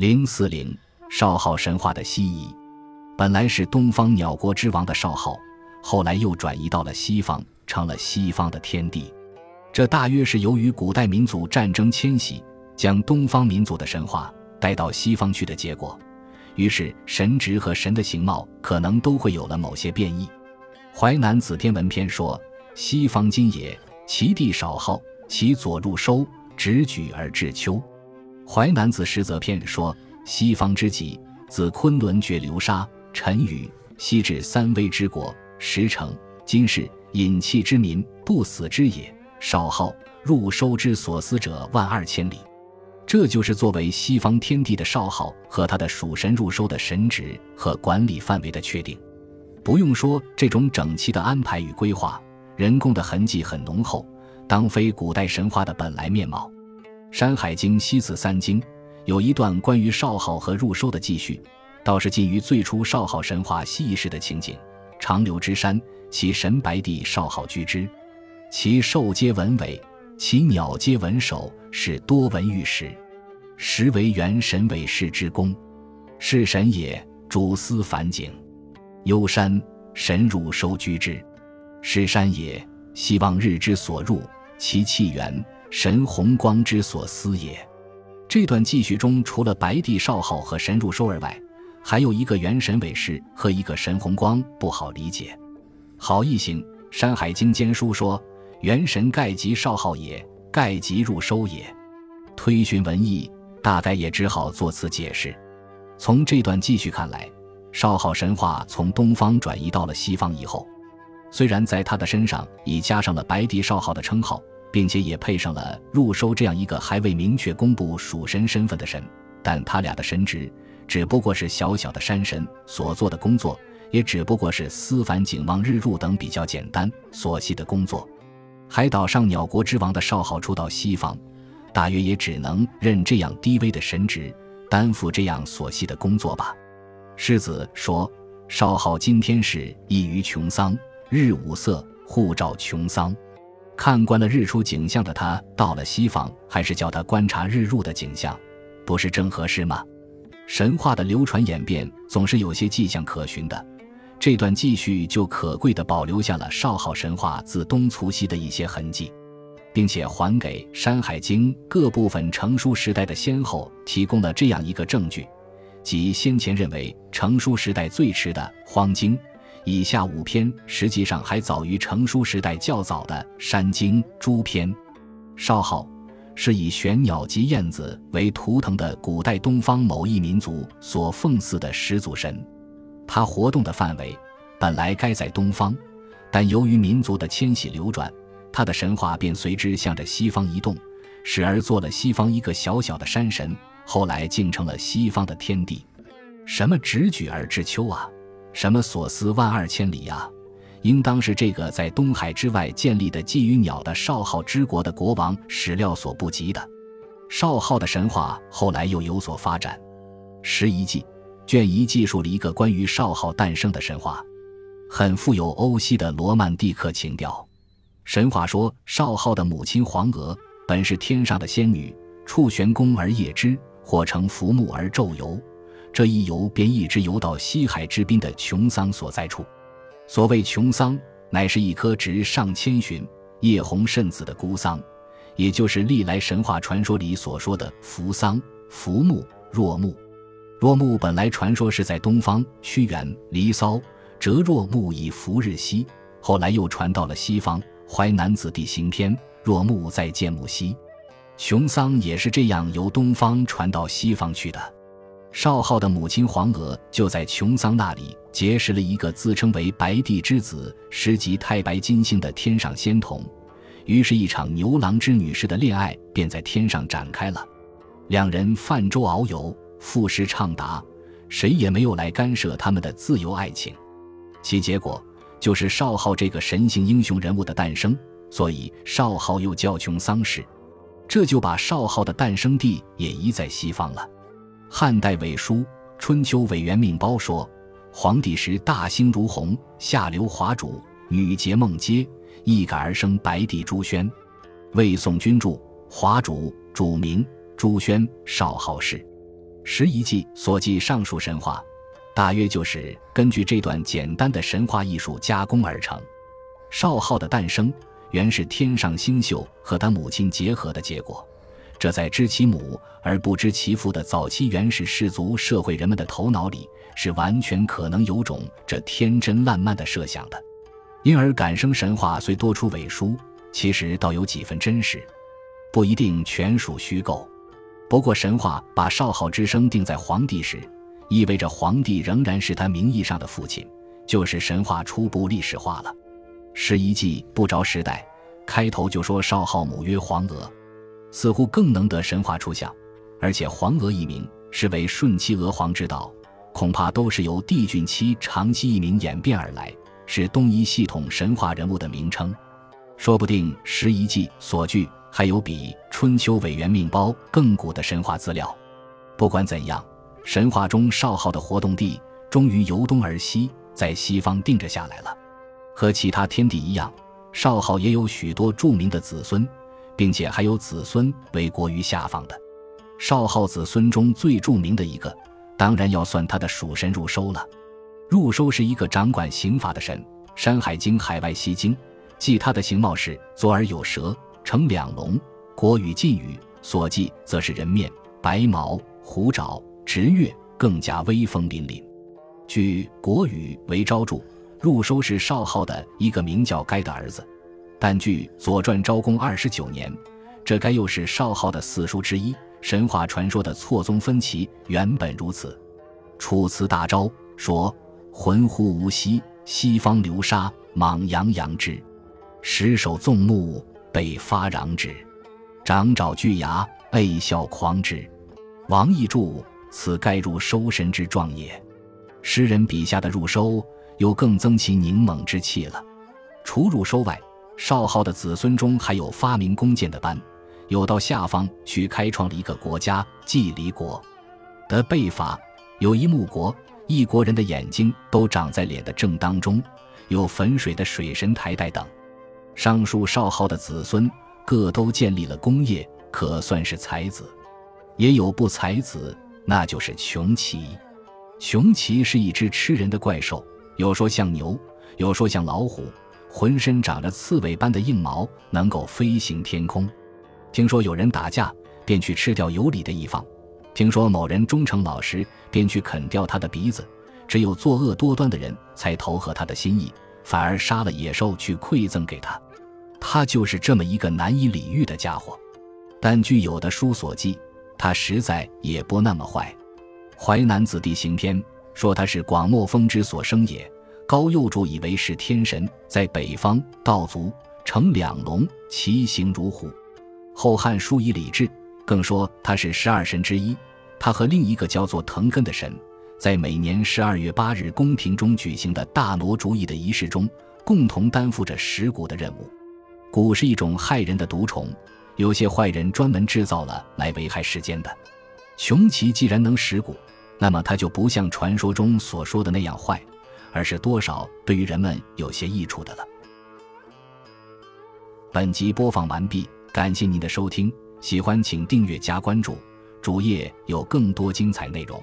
零四零少昊神话的西移，本来是东方鸟国之王的少昊，后来又转移到了西方，成了西方的天帝。这大约是由于古代民族战争迁徙，将东方民族的神话带到西方去的结果。于是神职和神的形貌可能都会有了某些变异。《淮南子·天文篇》说：“西方今也，其地少昊，其左入收，直举而至丘。”《淮南子·实则篇》说：“西方之极，自昆仑绝流沙，沉雨，西至三危之国，石城。今是隐气之民，不死之也。少昊入收之所思者万二千里。”这就是作为西方天地的少昊和他的属神入收的神职和管理范围的确定。不用说，这种整齐的安排与规划，人工的痕迹很浓厚，当非古代神话的本来面貌。《山海经·西次三经》有一段关于少昊和入收的记叙，倒是近于最初少昊神话西夷时的情景。长流之山，其神白帝少昊居之，其兽皆文尾，其鸟皆文首，是多闻玉石。实为元神尾氏之功，是神也。主司凡景，幽山神入收居之，是山也。希望日之所入，其气源。神红光之所思也。这段记叙中，除了白帝少昊和神入收而外，还有一个元神尾氏和一个神红光，不好理解。好异行，《山海经》兼书说：“元神盖即少昊也，盖即入收也。”推寻文义，大概也只好作此解释。从这段记叙看来，少昊神话从东方转移到了西方以后，虽然在他的身上已加上了白帝少昊的称号。并且也配上了入收这样一个还未明确公布属神身份的神，但他俩的神职只不过是小小的山神所做的工作，也只不过是思凡景望日入等比较简单琐细的工作。海岛上鸟国之王的少昊出到西方，大约也只能任这样低微的神职，担负这样琐细的工作吧。世子说：“少昊今天是异于穷桑，日五色，护照穷桑。”看惯了日出景象的他，到了西方，还是叫他观察日入的景象，不是正合适吗？神话的流传演变总是有些迹象可循的，这段记叙就可贵地保留下了少昊神话自东促西的一些痕迹，并且还给《山海经》各部分成书时代的先后提供了这样一个证据，即先前认为成书时代最迟的《荒经》。以下五篇实际上还早于成书时代较早的《山经》诸篇。少昊是以玄鸟及燕子为图腾的古代东方某一民族所奉祀的始祖神，他活动的范围本来该在东方，但由于民族的迁徙流转，他的神话便随之向着西方移动，时而做了西方一个小小的山神，后来竟成了西方的天地。什么直举而知秋啊？什么所思万二千里呀？应当是这个在东海之外建立的寄予鸟的少昊之国的国王始料所不及的。少昊的神话后来又有所发展。十一记卷一记述了一个关于少昊诞生的神话，很富有欧西的罗曼蒂克情调。神话说，少昊的母亲黄娥本是天上的仙女，触玄宫而夜之，或乘浮木而昼游。这一游便一直游到西海之滨的琼桑所在处。所谓琼桑，乃是一棵植上千寻、叶红甚紫的孤桑，也就是历来神话传说里所说的扶桑、扶木、若木。若木本来传说是在东方，屈原《离骚》折若木以扶日西，后来又传到了西方，《淮南子·地形篇》若木在建木西。琼桑也是这样由东方传到西方去的。少昊的母亲黄娥就在琼桑那里结识了一个自称为白帝之子、实即太白金星的天上仙童，于是，一场牛郎织女式的恋爱便在天上展开了。两人泛舟遨游，赋诗畅达，谁也没有来干涉他们的自由爱情。其结果就是少昊这个神性英雄人物的诞生，所以少昊又叫琼桑氏，这就把少昊的诞生地也移在西方了。汉代伪书《春秋委员命包》说：“黄帝时大兴如虹，下流华主，女结梦阶，一改而生白帝朱轩。魏宋君注：华主主名朱轩，少昊氏。十一记所记上述神话，大约就是根据这段简单的神话艺术加工而成。少昊的诞生，原是天上星宿和他母亲结合的结果。这在知其母而不知其父的早期原始氏族社会人们的头脑里，是完全可能有种这天真烂漫的设想的。因而，感生神话虽多出伪书，其实倒有几分真实，不一定全属虚构。不过，神话把少昊之生定在皇帝时，意味着皇帝仍然是他名义上的父亲，就是神话初步历史化了。十一纪不着时代，开头就说少昊母曰黄娥。似乎更能得神话出相，而且黄娥一名是为顺期娥皇之道，恐怕都是由帝俊期长期一名演变而来，是东夷系统神话人物的名称。说不定十一纪所据还有比春秋委员命包更古的神话资料。不管怎样，神话中少昊的活动地终于由东而西，在西方定着下来了。和其他天帝一样，少昊也有许多著名的子孙。并且还有子孙为国于下方的，少昊子孙中最著名的一个，当然要算他的属神入收了。入收是一个掌管刑法的神，《山海经·海外西经》记他的形貌是左耳有蛇，成两龙。国语晋语所记则是人面，白毛，虎爪，直月，更加威风凛凛。据国语为昭著，入收是少昊的一个名叫该的儿子。但据《左传》昭公二十九年，这该又是少昊的四书之一。神话传说的错综分歧原本如此。《楚辞大昭》说：“浑乎无溪，西方流沙，莽洋洋之，石首纵目，北发壤之，掌爪巨牙，狯笑狂之。”王逸注：“此该入收神之状也。”诗人笔下的入收，又更增其凝猛之气了。除入收外，少昊的子孙中还有发明弓箭的班，有到下方去开创了一个国家——季离国的背法，有一木国，一国人的眼睛都长在脸的正当中，有汾水的水神台代等。上述少昊的子孙各都建立了功业，可算是才子。也有不才子，那就是穷奇。穷奇是一只吃人的怪兽，有说像牛，有说像老虎。浑身长着刺猬般的硬毛，能够飞行天空。听说有人打架，便去吃掉有理的一方；听说某人忠诚老实，便去啃掉他的鼻子。只有作恶多端的人才投合他的心意，反而杀了野兽去馈赠给他。他就是这么一个难以理喻的家伙。但据有的书所记，他实在也不那么坏。《淮南子弟行篇》说他是广漠风之所生也。高右注以为是天神，在北方道族乘两龙，其形如虎。后汉书以礼制，更说他是十二神之一。他和另一个叫做藤根的神，在每年十二月八日宫廷中举行的大挪主意的仪式中，共同担负着食蛊的任务。蛊是一种害人的毒虫，有些坏人专门制造了来危害世间的。穷奇既然能食蛊，那么他就不像传说中所说的那样坏。而是多少对于人们有些益处的了。本集播放完毕，感谢您的收听，喜欢请订阅加关注，主页有更多精彩内容。